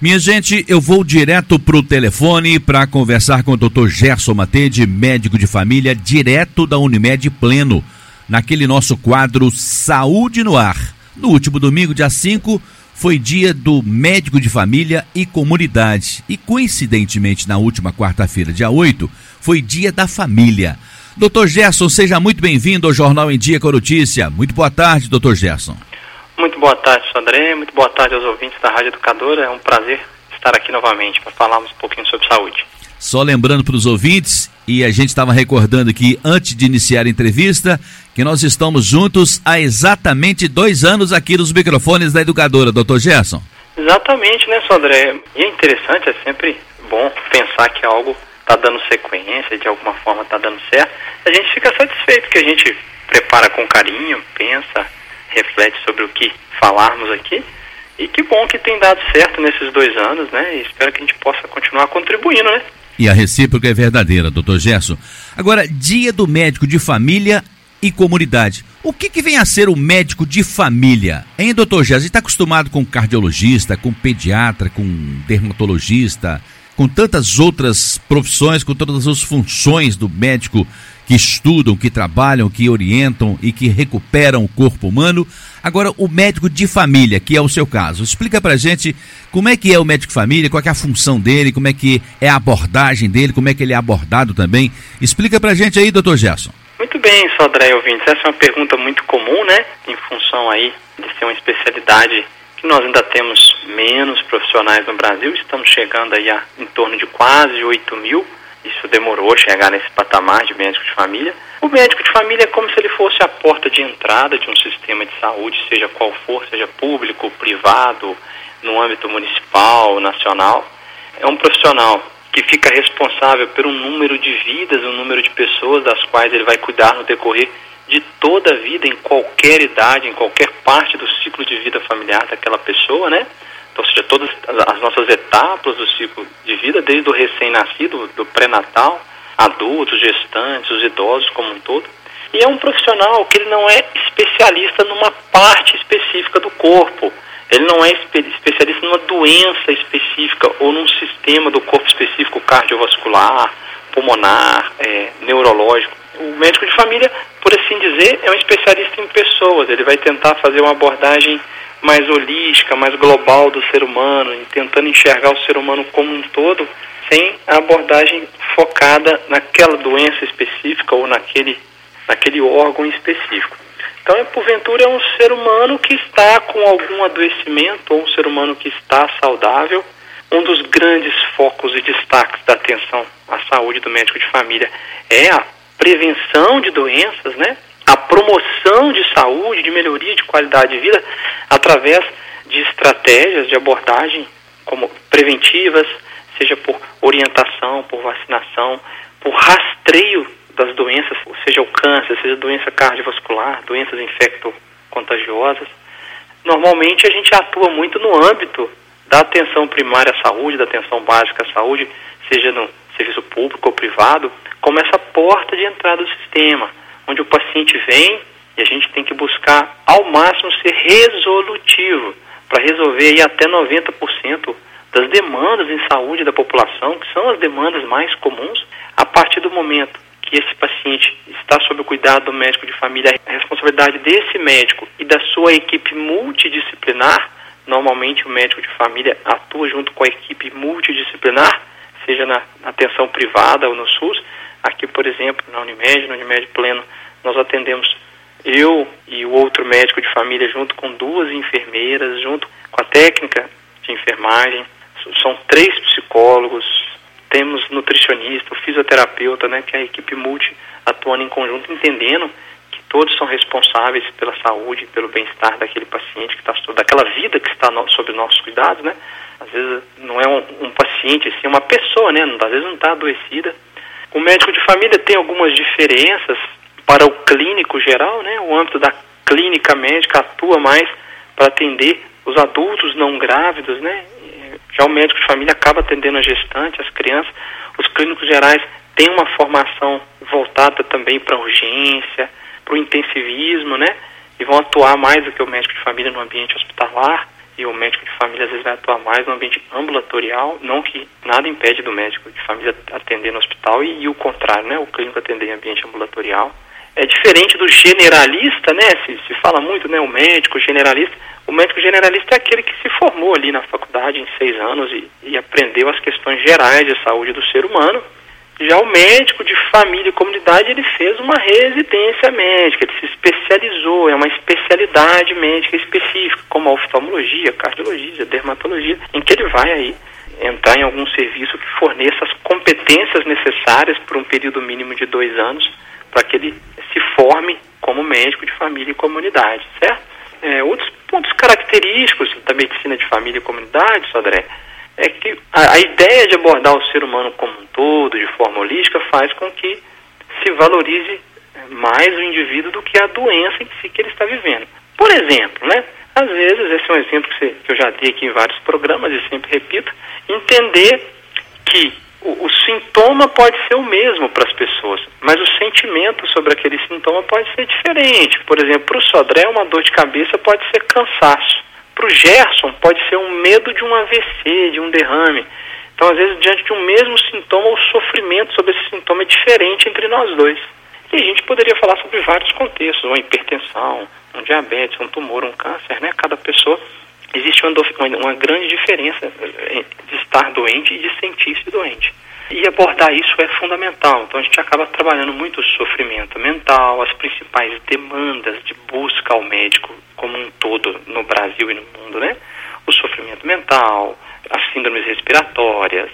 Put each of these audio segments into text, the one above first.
Minha gente, eu vou direto pro telefone para conversar com o Dr. Gerson Matede, médico de família, direto da Unimed Pleno, naquele nosso quadro Saúde no Ar. No último domingo, dia 5, foi dia do médico de família e comunidade. E coincidentemente, na última quarta-feira, dia 8, foi dia da família. Doutor Gerson, seja muito bem-vindo ao Jornal em Dia com a Notícia. Muito boa tarde, doutor Gerson. Muito boa tarde, Sandré. Muito boa tarde aos ouvintes da Rádio Educadora. É um prazer estar aqui novamente para falarmos um pouquinho sobre saúde. Só lembrando para os ouvintes, e a gente estava recordando aqui antes de iniciar a entrevista, que nós estamos juntos há exatamente dois anos aqui nos microfones da Educadora, doutor Gerson. Exatamente, né, Sandré? E é interessante, é sempre bom pensar que algo está dando sequência, de alguma forma está dando certo. A gente fica satisfeito que a gente prepara com carinho, pensa, reflete sobre o que falarmos aqui. E que bom que tem dado certo nesses dois anos, né? E espero que a gente possa continuar contribuindo, né? E a recíproca é verdadeira, doutor Gerson. Agora, dia do médico de família e comunidade. O que, que vem a ser o médico de família? Hein, doutor Gerson? Está acostumado com cardiologista, com pediatra, com dermatologista, com tantas outras profissões, com todas as funções do médico que estudam, que trabalham, que orientam e que recuperam o corpo humano. Agora, o médico de família, que é o seu caso, explica pra gente como é que é o médico de família, qual é a função dele, como é que é a abordagem dele, como é que ele é abordado também. Explica pra gente aí, doutor Gerson. Muito bem, Sodré ouvintes. Essa é uma pergunta muito comum, né? Em função aí de ser uma especialidade que nós ainda temos menos profissionais no Brasil, estamos chegando aí a em torno de quase 8 mil, isso demorou chegar nesse patamar de médico de família. O médico de família é como se ele fosse a porta de entrada de um sistema de saúde, seja qual for, seja público, privado, no âmbito municipal, nacional. É um profissional que fica responsável um número de vidas, um número de pessoas das quais ele vai cuidar no decorrer de toda a vida, em qualquer idade, em qualquer parte do ciclo de vida familiar daquela pessoa, né? Ou seja, todas as nossas etapas do ciclo de vida, desde o recém-nascido, do pré-natal, adultos, gestantes, os idosos como um todo. E é um profissional que ele não é especialista numa parte específica do corpo. Ele não é especialista numa doença específica ou num sistema do corpo específico cardiovascular, pulmonar, é, neurológico. O médico de família, por assim dizer, é um especialista em pessoas. Ele vai tentar fazer uma abordagem mais holística, mais global do ser humano, tentando enxergar o ser humano como um todo, sem a abordagem focada naquela doença específica ou naquele, naquele órgão específico. Então, é, porventura, é um ser humano que está com algum adoecimento ou um ser humano que está saudável. Um dos grandes focos e destaques da atenção à saúde do médico de família é a prevenção de doenças, né? A promoção de saúde, de melhoria de qualidade de vida através de estratégias de abordagem como preventivas, seja por orientação, por vacinação, por rastreio das doenças, seja o câncer, seja doença cardiovascular, doenças infecto-contagiosas. Normalmente a gente atua muito no âmbito da atenção primária à saúde, da atenção básica à saúde, seja no serviço público ou privado, como essa porta de entrada do sistema, onde o paciente vem e a gente tem que buscar ao máximo ser resolutivo para resolver aí até 90% das demandas em saúde da população, que são as demandas mais comuns, a partir do momento que esse paciente está sob o cuidado do médico de família, a responsabilidade desse médico e da sua equipe multidisciplinar, normalmente o médico de família atua junto com a equipe multidisciplinar, seja na atenção privada ou no SUS. Aqui, por exemplo, na Unimed, no Unimed Pleno, nós atendemos eu e o outro médico de família junto com duas enfermeiras, junto com a técnica de enfermagem. São três psicólogos, temos nutricionista, fisioterapeuta, né, que é a equipe multi atuando em conjunto, entendendo que todos são responsáveis pela saúde, pelo bem-estar daquele paciente que está daquela vida que está no, sob nossos cuidados, né? Às vezes não é um, um paciente, sim, é uma pessoa, né? Às vezes não está adoecida. O médico de família tem algumas diferenças para o clínico geral, né? O âmbito da clínica médica atua mais para atender os adultos não grávidos, né? Já o médico de família acaba atendendo a gestante, as crianças. Os clínicos gerais têm uma formação voltada também para urgência, para o intensivismo, né? E vão atuar mais do que o médico de família no ambiente hospitalar. e o médico de família às vezes vai atuar mais no ambiente ambulatorial, não que nada impede do médico de família atender no hospital e, e o contrário, né, o clínico atender em ambiente ambulatorial. É diferente do generalista, né, se, se fala muito, né, o médico generalista, o médico generalista é aquele que se formou ali na faculdade em seis anos e, e aprendeu as questões gerais de saúde do ser humano. Já o médico de família e comunidade, ele fez uma residência médica, ele se especializou, é uma especialidade médica específica, como a oftalmologia, cardiologia, dermatologia, em que ele vai aí entrar em algum serviço que forneça as competências necessárias por um período mínimo de dois anos para que ele se forme como médico de família e comunidade, certo? É, outros pontos característicos da medicina de família e comunidade, Sodré, é que a, a, ideia de abordar o ser humano como um todo, de forma holística, faz com que se valorize mais o indivíduo do que a doença em si que ele está vivendo. Por exemplo, né? Às vezes, esse é um exemplo que, você, que eu já dei aqui em vários programas e sempre repito, entender que o, o sintoma pode ser o mesmo para as pessoas, mas o sentimento sobre aquele sintoma pode ser diferente. Por exemplo, para o Sodré, uma dor de cabeça pode ser cansaço para o Gerson pode ser um medo de um AVC, de um derrame. Então, às vezes, diante de um mesmo sintoma, o sofrimento sobre esse sintoma é diferente entre nós dois. E a gente poderia falar sobre vários contextos, uma hipertensão, um diabetes, um tumor, um câncer, né? Cada pessoa existe uma, uma grande diferença eh, de estar doente e de sentir-se doente. E abordar isso é fundamental. Então a gente acaba trabalhando muito o sofrimento mental, as principais demandas de busca ao médico como um todo no Brasil e no mundo, né? O sofrimento mental, as síndromes respiratórias,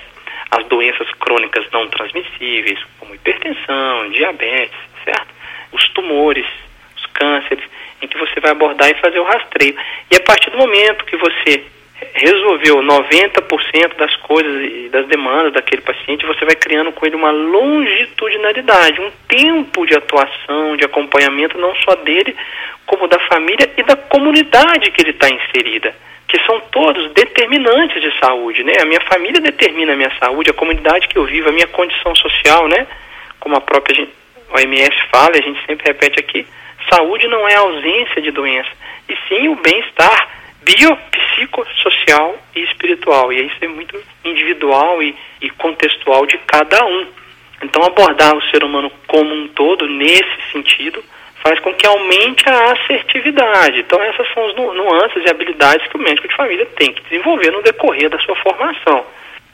as doenças crônicas não transmissíveis, como hipertensão, diabetes, certo? Os tumores, os cânceres, em que você vai abordar e fazer o rastreio. E a partir do momento que você resolveu 90% das coisas e das demandas daquele paciente, você vai criando com ele uma longitudinalidade, um tempo de atuação, de acompanhamento, não só dele, como da família e da comunidade que ele está inserida, que são todos determinantes de saúde, né? A minha família determina a minha saúde, a comunidade que eu vivo, a minha condição social, né? Como a própria OMS fala, a gente sempre repete aqui, saúde não é ausência de doença, e sim o bem-estar biopsicossocial e espiritual. E isso é muito individual e, e contextual de cada um. Então, abordar o ser humano como um todo, nesse sentido, faz com que aumente a assertividade. Então, essas são as nuances e habilidades que o médico de família tem que desenvolver no decorrer da sua formação.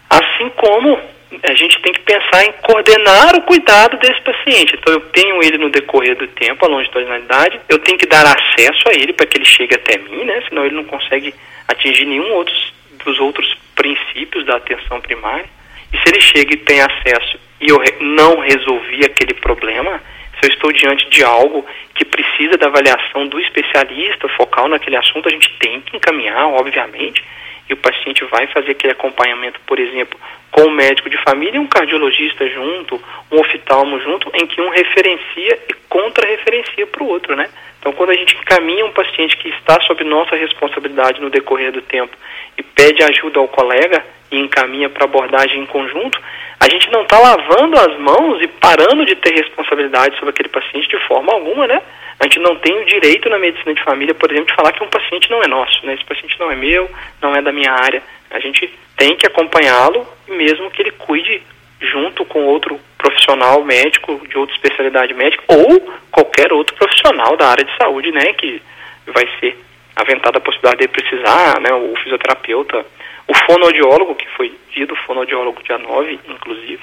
Assim como a gente tem que pensar em coordenar o cuidado desse paciente. Então, eu tenho ele no decorrer do tempo, a longitudinalidade, eu tenho que dar acesso a ele para que ele chegue até mim, né? Senão ele não consegue atingir nenhum outros, dos outros princípios da atenção primária. E se ele chega e tem acesso e eu não resolvi aquele problema, se eu estou diante de algo que precisa da avaliação do especialista focal naquele assunto, a gente tem que encaminhar, obviamente, e o paciente vai fazer aquele acompanhamento, por exemplo, com o médico de família e um cardiologista junto, um oftalmo junto, em que um referencia e contra-referencia para o outro, né? Então, quando a gente encaminha um paciente que está sob nossa responsabilidade no decorrer do tempo e pede ajuda ao colega e encaminha para abordagem em conjunto, a gente não está lavando as mãos e parando de ter responsabilidade sobre aquele paciente de forma alguma, né? A gente não tem o direito na medicina de família, por exemplo, de falar que um paciente não é nosso, né? Esse paciente não é meu, não é da minha área. A gente tem que acompanhá-lo, mesmo que ele cuide junto com outro profissional médico de outra especialidade médica ou qualquer outro profissional da área de saúde, né, que vai ser aventada a possibilidade de precisar, né, o fisioterapeuta, o fonoaudiólogo, que foi dito, fonoaudiólogo dia 9, inclusive,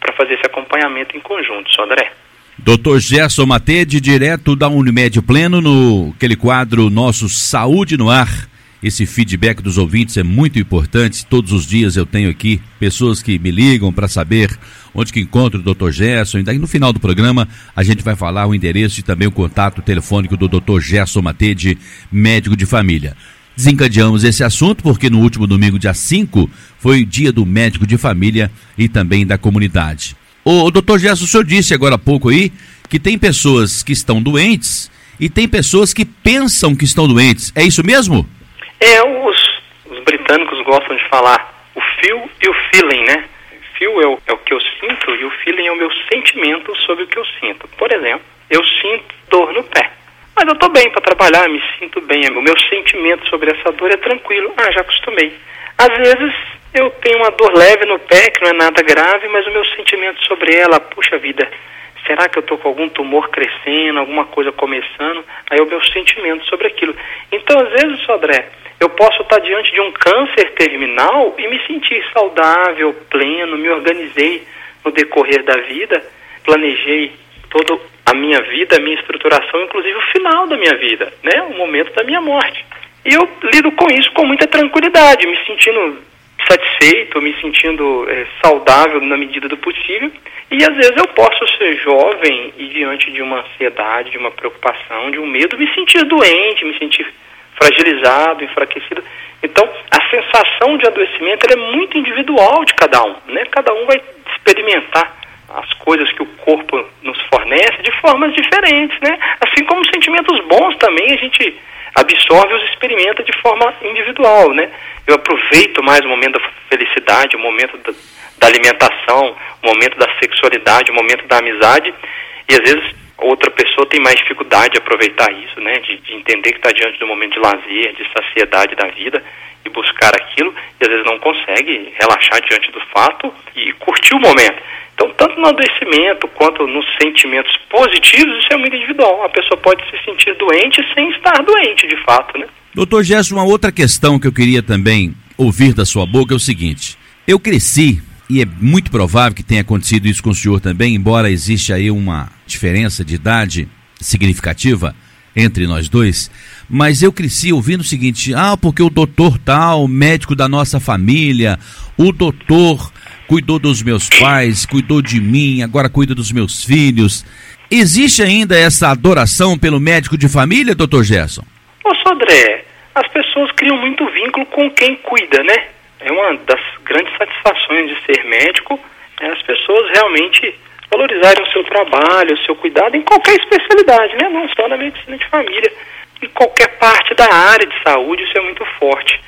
para fazer esse acompanhamento em conjunto, só Doutor Gerson Matede, direto da Unimed Pleno, no aquele quadro Nosso Saúde no Ar. Esse feedback dos ouvintes é muito importante. Todos os dias eu tenho aqui pessoas que me ligam para saber onde que encontro o Dr. Gerson. E daí no final do programa a gente vai falar o endereço e também o contato telefônico do Dr. Gerson Matede, médico de família. Desencadeamos esse assunto porque no último domingo, dia 5, foi o dia do médico de família e também da comunidade. O, doutor Gerson, o senhor disse agora há pouco aí que tem pessoas que estão doentes e tem pessoas que pensam que estão doentes. É isso mesmo? É, os, os britânicos gostam de falar o feel e o feeling, né? Feel é o, é o que eu sinto e o feeling é o meu sentimento sobre o que eu sinto. Por exemplo, eu sinto dor no pé. Mas eu estou bem para trabalhar, me sinto bem. O meu sentimento sobre essa dor é tranquilo. Ah, já acostumei. Às vezes eu tenho uma dor leve no pé, que não é nada grave, mas o meu sentimento sobre ela, puxa vida, será que eu estou com algum tumor crescendo, alguma coisa começando? Aí é o meu sentimento sobre aquilo. Então, às vezes, Sodré, eu posso estar diante de um câncer terminal e me sentir saudável, pleno, me organizei no decorrer da vida, planejei toda a minha vida, a minha estruturação, inclusive o final da minha vida, né? o momento da minha morte. E eu lido com isso com muita tranquilidade, me sentindo satisfeito, me sentindo é, saudável na medida do possível. E às vezes eu posso ser jovem e diante de uma ansiedade, de uma preocupação, de um medo, me sentir doente, me sentir fragilizado, enfraquecido. Então, a sensação de adoecimento é muito individual de cada um, né? Cada um vai experimentar as coisas que o corpo nos fornece de formas diferentes, né? Assim como sentimentos bons também a gente absorve e os experimenta de forma individual, né? Eu aproveito mais o momento da felicidade, o momento da, da alimentação, o momento da sexualidade, o momento da amizade, e às vezes outra pessoa tem mais dificuldade de aproveitar isso, né? De, de entender que está diante do momento de lazer, de saciedade da vida e buscar aquilo, e às vezes não consegue relaxar diante do fato e curtir o momento. Então, tanto no adoecimento quanto nos sentimentos positivos, isso é muito individual. A pessoa pode se sentir doente sem estar doente, de fato, né? Doutor Gerson, uma outra questão que eu queria também ouvir da sua boca é o seguinte. Eu cresci, e é muito provável que tenha acontecido isso com o senhor também, embora exista aí uma diferença de idade significativa entre nós dois, mas eu cresci ouvindo o seguinte: ah, porque o doutor tal, médico da nossa família, o doutor cuidou dos meus pais, cuidou de mim, agora cuida dos meus filhos. Existe ainda essa adoração pelo médico de família, doutor Gerson? Ô, Sodré, as pessoas criam muito vínculo com quem cuida, né? É uma das grandes satisfações de ser médico, é as pessoas realmente valorizarem o seu trabalho, o seu cuidado em qualquer especialidade, né? Não só na medicina de família. Em qualquer parte da área de saúde, isso é muito forte.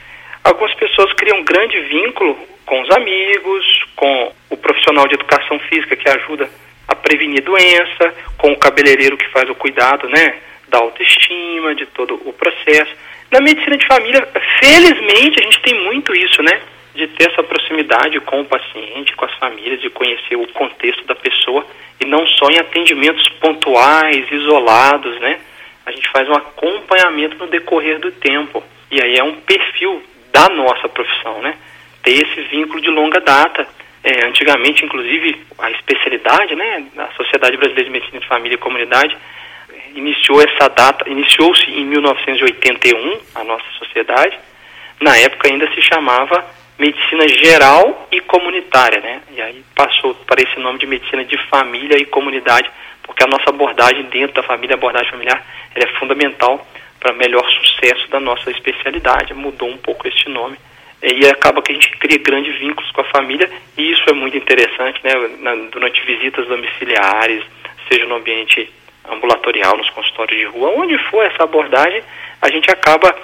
Algumas pessoas criam um grande vínculo com os amigos, com o profissional de educação física que ajuda a prevenir doença, com o cabeleireiro que faz o cuidado, né, da autoestima, de todo o processo. Na medicina de família, felizmente, a gente tem muito isso, né, de ter essa proximidade com o paciente, com as famílias, de conhecer o contexto da pessoa e não só em atendimentos pontuais, isolados, né? A gente faz um acompanhamento no decorrer do tempo. E aí é um perfil da nossa profissão, né? ter esse vínculo de longa data. É, antigamente, inclusive, a especialidade, né, a Sociedade Brasileira de Medicina de Família e Comunidade iniciou essa data, iniciou-se em 1981 a nossa sociedade. Na época ainda se chamava Medicina Geral e Comunitária, né? E aí passou para esse nome de Medicina de Família e Comunidade, porque a nossa abordagem dentro da família, a abordagem familiar, é fundamental para melhor sucesso da nossa especialidade. Mudou um pouco este nome e acaba que a gente cria grandes vínculos com a família e isso é muito interessante, né? Durante visitas domiciliares, seja no ambiente ambulatorial, nos consultórios de rua, onde for essa abordagem, a gente acaba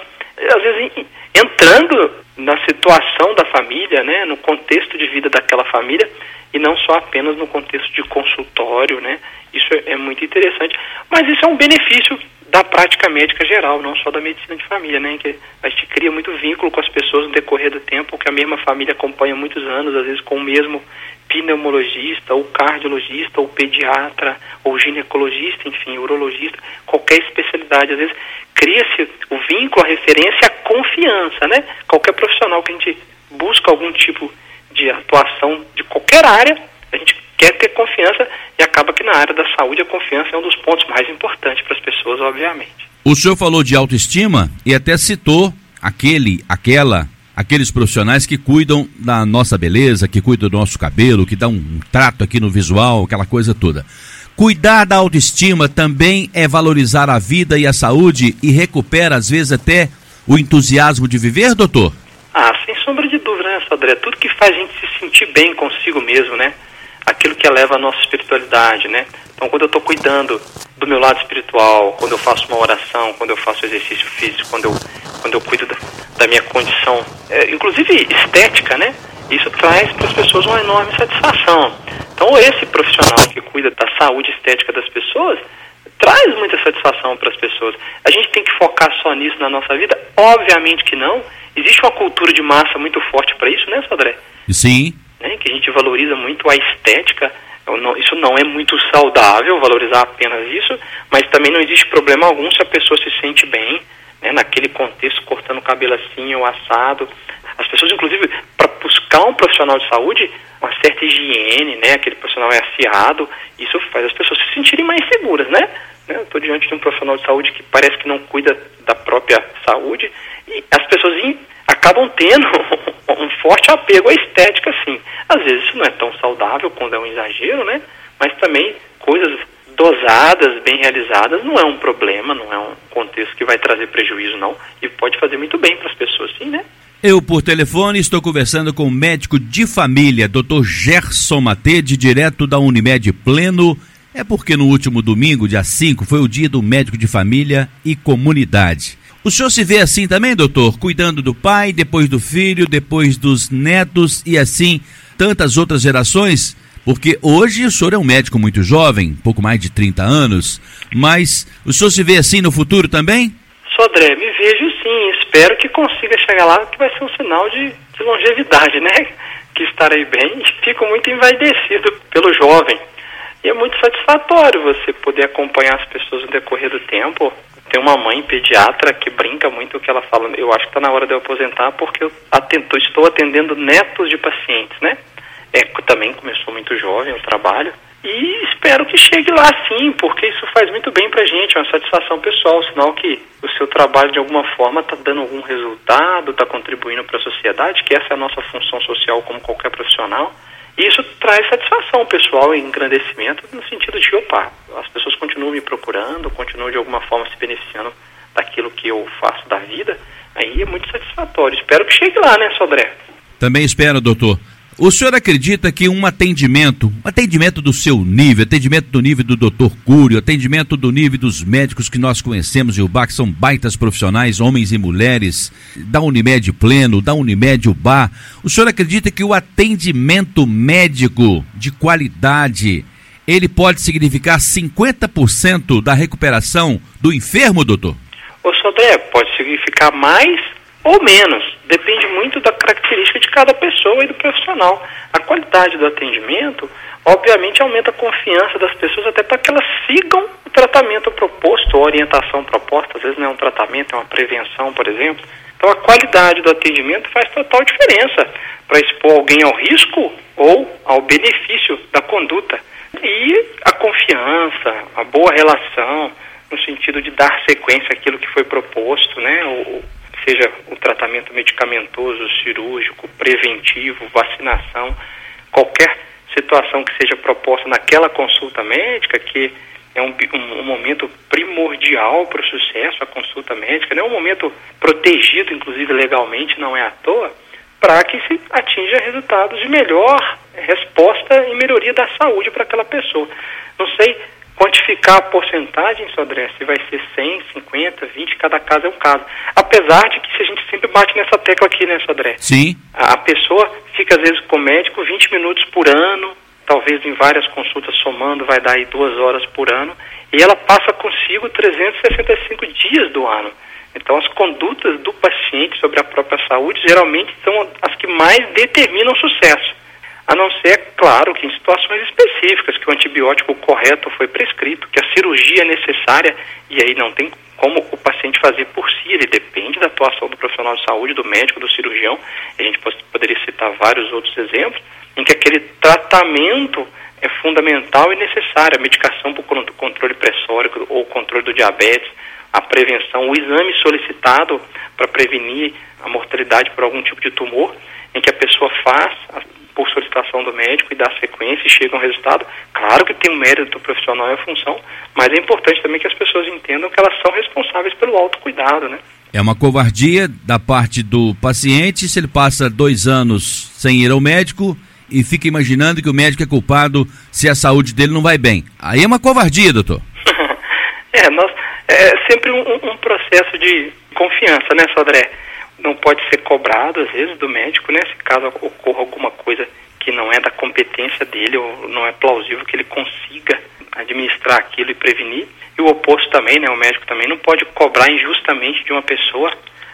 às vezes entrando na situação da família, né, no contexto de vida daquela família e não só apenas no contexto de consultório, né? Isso é, é muito interessante, mas isso é um benefício da prática médica geral, não só da medicina de família, né? Que a gente cria muito vínculo com as pessoas no decorrer do tempo, que a mesma família acompanha muitos anos, às vezes com o mesmo pneumologista, ou cardiologista, ou pediatra, ou ginecologista, enfim, urologista, qualquer especialidade, às vezes cria-se o vínculo, a referência, a confiança, né? Qualquer profissional que a gente busca algum tipo de atuação de qualquer área, a gente quer ter confiança e acaba que na área da saúde a confiança é um dos pontos mais importantes para as pessoas, obviamente. O senhor falou de autoestima e até citou aquele, aquela, aqueles profissionais que cuidam da nossa beleza, que cuidam do nosso cabelo, que dão um trato aqui no visual, aquela coisa toda. Cuidar da autoestima também é valorizar a vida e a saúde e recupera às vezes até o entusiasmo de viver, doutor? Ah, sem sombra de dúvida, né, Sodré? Tudo que faz a gente se sentir bem consigo mesmo, né? aquilo que eleva a nossa espiritualidade, né? Então, quando eu estou cuidando do meu lado espiritual, quando eu faço uma oração, quando eu faço exercício físico, quando eu, quando eu cuido da, da minha condição, é, inclusive estética, né? Isso traz para as pessoas uma enorme satisfação. Então, esse profissional que cuida da saúde estética das pessoas traz muita satisfação para as pessoas. A gente tem que focar só nisso na nossa vida? Obviamente que não. Existe uma cultura de massa muito forte para isso, né, Sodré? Sim. Né, que a gente valoriza muito a estética. Isso não é muito saudável, valorizar apenas isso, mas também não existe problema algum se a pessoa se sente bem, né, naquele contexto, cortando o cabelo assim ou assado. As pessoas, inclusive, para buscar um profissional de saúde, uma certa higiene, né, aquele profissional é afiado, isso faz as pessoas se sentirem mais seguras, né? Eu estou diante de um profissional de saúde que parece que não cuida da própria saúde e as pessoas acabam tendo um forte apego à estética, sim. Às vezes isso não é tão saudável quando é um exagero, né? Mas também coisas dosadas, bem realizadas, não é um problema, não é um contexto que vai trazer prejuízo, não. E pode fazer muito bem para as pessoas, sim, né? Eu, por telefone, estou conversando com o médico de família, Dr. Gerson Matede, direto da Unimed Pleno. É porque no último domingo, dia 5, foi o dia do médico de família e comunidade. O senhor se vê assim também, doutor? Cuidando do pai, depois do filho, depois dos netos e assim tantas outras gerações? Porque hoje o senhor é um médico muito jovem, pouco mais de 30 anos, mas o senhor se vê assim no futuro também? Sodré, me vejo sim, espero que consiga chegar lá, que vai ser um sinal de, de longevidade, né? Que estarei bem e fico muito envaidecido pelo jovem. E é muito satisfatório você poder acompanhar as pessoas no decorrer do tempo. Tem uma mãe pediatra que brinca muito que ela fala, eu acho que está na hora de eu aposentar porque eu atento, estou atendendo netos de pacientes, né? É, também começou muito jovem o trabalho. E espero que chegue lá sim, porque isso faz muito bem para a gente, é uma satisfação pessoal, sinal que o seu trabalho de alguma forma está dando algum resultado, está contribuindo para a sociedade, que essa é a nossa função social como qualquer profissional. Isso traz satisfação pessoal e engrandecimento no sentido de, opa, as pessoas continuam me procurando, continuam de alguma forma se beneficiando daquilo que eu faço da vida, aí é muito satisfatório. Espero que chegue lá, né, Sodré? Também espero, doutor. O senhor acredita que um atendimento, atendimento do seu nível, atendimento do nível do Dr. Cúrio, atendimento do nível dos médicos que nós conhecemos e o BAC são baitas profissionais, homens e mulheres, da Unimed Pleno, da Unimed UBA, o senhor acredita que o atendimento médico de qualidade, ele pode significar 50% da recuperação do enfermo, doutor? Ô Sodré, pode significar mais ou menos. Depende muito da característica de cada pessoa e do profissional. A qualidade do atendimento, obviamente, aumenta a confiança das pessoas até para que elas sigam o tratamento proposto, a orientação proposta. Às vezes não é um tratamento, é uma prevenção, por exemplo. Então, a qualidade do atendimento faz total diferença para expor alguém ao risco ou ao benefício da conduta. E a confiança, a boa relação, no sentido de dar sequência àquilo que foi proposto, né? O, seja o tratamento medicamentoso, cirúrgico, preventivo, vacinação, qualquer situação que seja proposta naquela consulta médica, que é um, um, um momento primordial para o sucesso, a consulta médica, né? um momento protegido, inclusive legalmente, não é à toa, para que se atinja resultados de melhor resposta e melhoria da saúde para aquela pessoa. Não sei quantificar a porcentagem, Sodré, se vai ser 100, 50, 20, cada caso é um caso. Apesar de que se a gente sempre bate nessa tecla aqui, né, Sodré? Sim. A, a pessoa fica às vezes com o médico 20 minutos por ano, talvez em várias consultas somando vai dar aí duas horas por ano, e ela passa consigo 365 dias do ano. Então, as condutas do paciente sobre a própria saúde geralmente são as que mais determinam o sucesso a não ser, claro, que em situações específicas, que o antibiótico correto foi prescrito, que a cirurgia é necessária, e aí não tem como o paciente fazer por si, ele depende da atuação do profissional de saúde, do médico, do cirurgião, a gente poderia citar vários outros exemplos, em que aquele tratamento é fundamental e necessário, a medicação para o controle pressórico ou controle do diabetes, a prevenção, o exame solicitado para prevenir a mortalidade por algum tipo de tumor, em que a pessoa faz por solicitação do médico e dá sequência e chega um resultado. Claro que tem um mérito profissional e a função, mas é importante também que as pessoas entendam que elas são responsáveis pelo autocuidado, né? É uma covardia da parte do paciente se ele passa dois anos sem ir ao médico e fica imaginando que o médico é culpado se a saúde dele não vai bem. Aí é uma covardia, doutor. é, nós, é sempre um, um processo de confiança, né, Sodré? Não pode ser cobrado, às vezes, do médico, né? Se caso ocorra alguma coisa que não é da competência dele ou não é plausível que ele consiga administrar aquilo e prevenir. E o oposto também, né? O médico também não pode cobrar injustamente de uma pessoa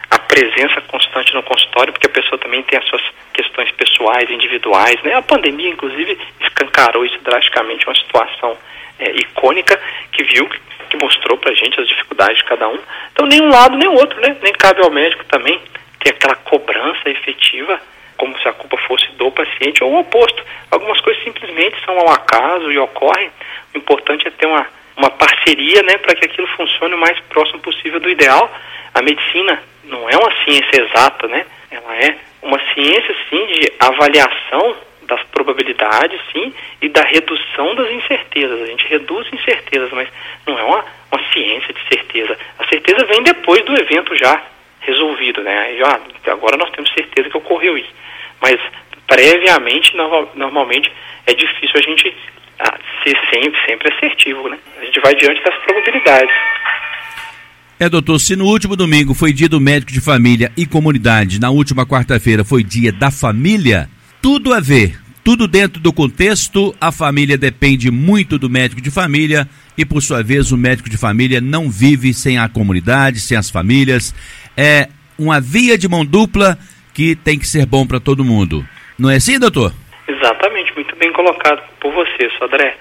a presença constante no consultório, porque a pessoa também tem as suas questões pessoais, individuais, né? A pandemia, inclusive, escancarou isso drasticamente, uma situação é, icônica que viu, que mostrou pra gente as dificuldades de cada um. Então, nem um lado nem o outro, né? Nem cabe ao médico também ter aquela cobrança efetiva, como se a culpa fosse do paciente, ou o oposto. Algumas coisas simplesmente são ao acaso e ocorrem. O importante é ter uma, uma parceria, né, para que aquilo funcione o mais próximo possível do ideal. A medicina não é uma ciência exata, né? Ela é uma ciência, sim, de avaliação das probabilidades, sim, e da redução das incertezas. A gente reduz incertezas, mas não é uma, uma ciência de certeza. A certeza vem depois do evento já resolvido, né? Aí, ah, agora nós temos certeza que ocorreu isso. Mas previamente, no, normalmente, é difícil a gente ah, ser sempre, sempre assertivo, né? A gente vai diante das probabilidades. É, doutor, se no último domingo foi dia do médico de família e comunidade, na última quarta-feira foi dia da família, tudo a ver, tudo dentro do contexto, a família depende muito do médico de família e, por sua vez, o médico de família não vive sem a comunidade, sem as famílias. É uma via de mão dupla que tem que ser bom para todo mundo. Não é assim, doutor? Exatamente, muito bem colocado por você, Sodré.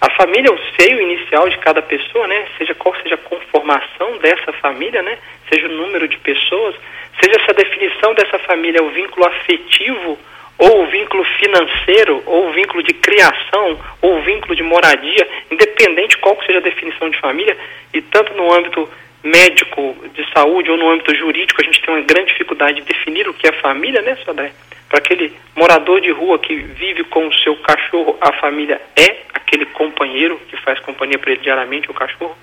A família é o seio inicial de cada pessoa, né? Seja qual seja a conformação dessa família, né? Seja o número de pessoas, seja essa definição dessa família, o vínculo afetivo, ou o vínculo financeiro, ou o vínculo de criação, ou o vínculo de moradia, independente qual seja a definição de família, e tanto no âmbito médico de saúde ou no âmbito jurídico, a gente tem uma grande dificuldade de definir o que é família, né, Sodré? Para aquele morador de rua que vive com o seu cachorro, a família é aquele companheiro que faz companhia para ele diariamente, o cachorro.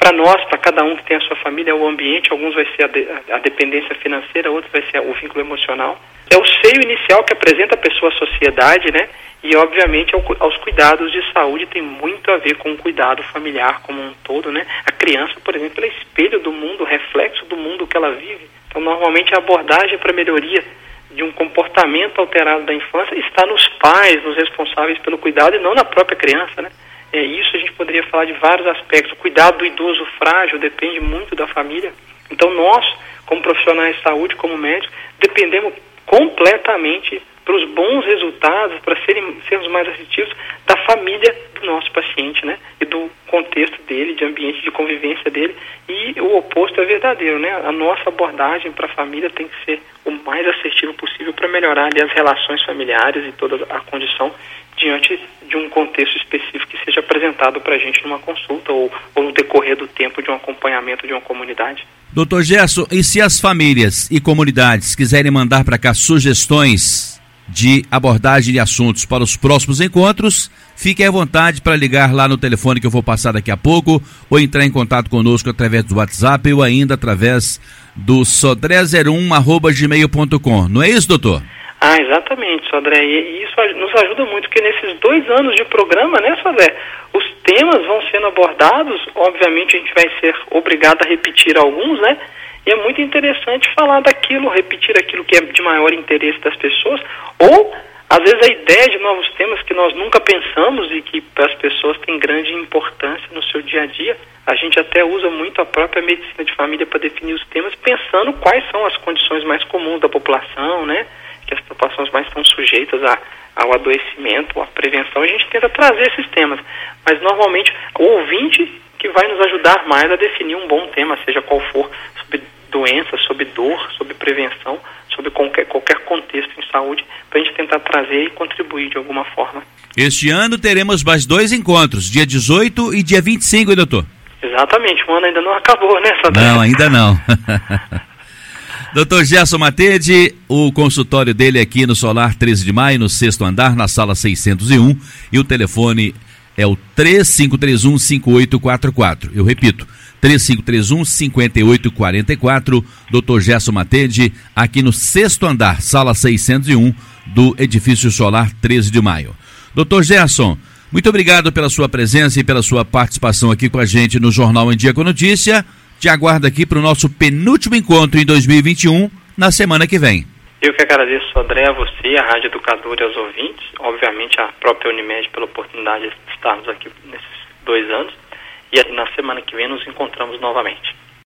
Para nós, para cada um que tem a sua família, é o ambiente, alguns vai ser a, de, a dependência financeira, outros vai ser o vínculo emocional. É o seio inicial que apresenta a pessoa à sociedade, né? E, obviamente, ao, aos cuidados de saúde tem muito a ver com o cuidado familiar como um todo, né? A criança, por exemplo, é espelho do mundo, reflexo do mundo que ela vive. Então, normalmente, a abordagem para melhoria de um comportamento alterado da infância está nos pais, nos responsáveis pelo cuidado e não na própria criança, né? É isso a gente poderia falar de vários aspectos. O cuidado do idoso frágil depende muito da família. Então nós, como profissionais de saúde, como médicos, dependemos completamente para os bons resultados, para serem, sermos mais assertivos, da família do nosso paciente, né? E do contexto dele, de ambiente de convivência dele. E o oposto é verdadeiro, né? A nossa abordagem para a família tem que ser o mais assertivo possível para melhorar ali as relações familiares e toda a condição diante de um contexto específico que seja apresentado para a gente numa consulta ou, ou no decorrer do tempo de um acompanhamento de uma comunidade. Doutor Gerson, e se as famílias e comunidades quiserem mandar para cá sugestões de abordagem de assuntos para os próximos encontros, fique à vontade para ligar lá no telefone que eu vou passar daqui a pouco, ou entrar em contato conosco através do WhatsApp ou ainda através do sodré01.gmail.com. Não é isso, doutor? Ah, exatamente, Sodré. E isso nos ajuda muito, porque nesses dois anos de programa, né, Sodré, os temas vão sendo abordados, obviamente a gente vai ser obrigado a repetir alguns, né? E é muito interessante falar daquilo, repetir aquilo que é de maior interesse das pessoas, ou às vezes a ideia de novos temas que nós nunca pensamos e que para as pessoas têm grande importância no seu dia a dia. A gente até usa muito a própria medicina de família para definir os temas, pensando quais são as condições mais comuns da população, né? Que as populações mais estão sujeitas a, ao adoecimento, à prevenção. A gente tenta trazer esses temas, mas normalmente o ouvinte que vai nos ajudar mais a definir um bom tema, seja qual for, sobre doença, sobre dor, sobre prevenção, sobre qualquer, qualquer contexto em saúde, para a gente tentar trazer e contribuir de alguma forma. Este ano teremos mais dois encontros, dia 18 e dia 25, hein, doutor? Exatamente, o ano ainda não acabou, né, Sandra? Não, ainda não. Doutor Gerson Matede, o consultório dele aqui no Solar 13 de Maio, no sexto andar, na sala 601, e o telefone é o 3531-5844. Eu repito, 3531-5844, Dr. Gerson Matede, aqui no sexto andar, sala 601, do edifício solar 13 de maio. Doutor Gerson, muito obrigado pela sua presença e pela sua participação aqui com a gente no Jornal em Dia com Notícia. Te aguardo aqui para o nosso penúltimo encontro em 2021, na semana que vem. Eu que agradeço, André, a você, a Rádio Educadora e aos ouvintes, obviamente a própria Unimed pela oportunidade de estarmos aqui nesses dois anos. E na semana que vem nos encontramos novamente.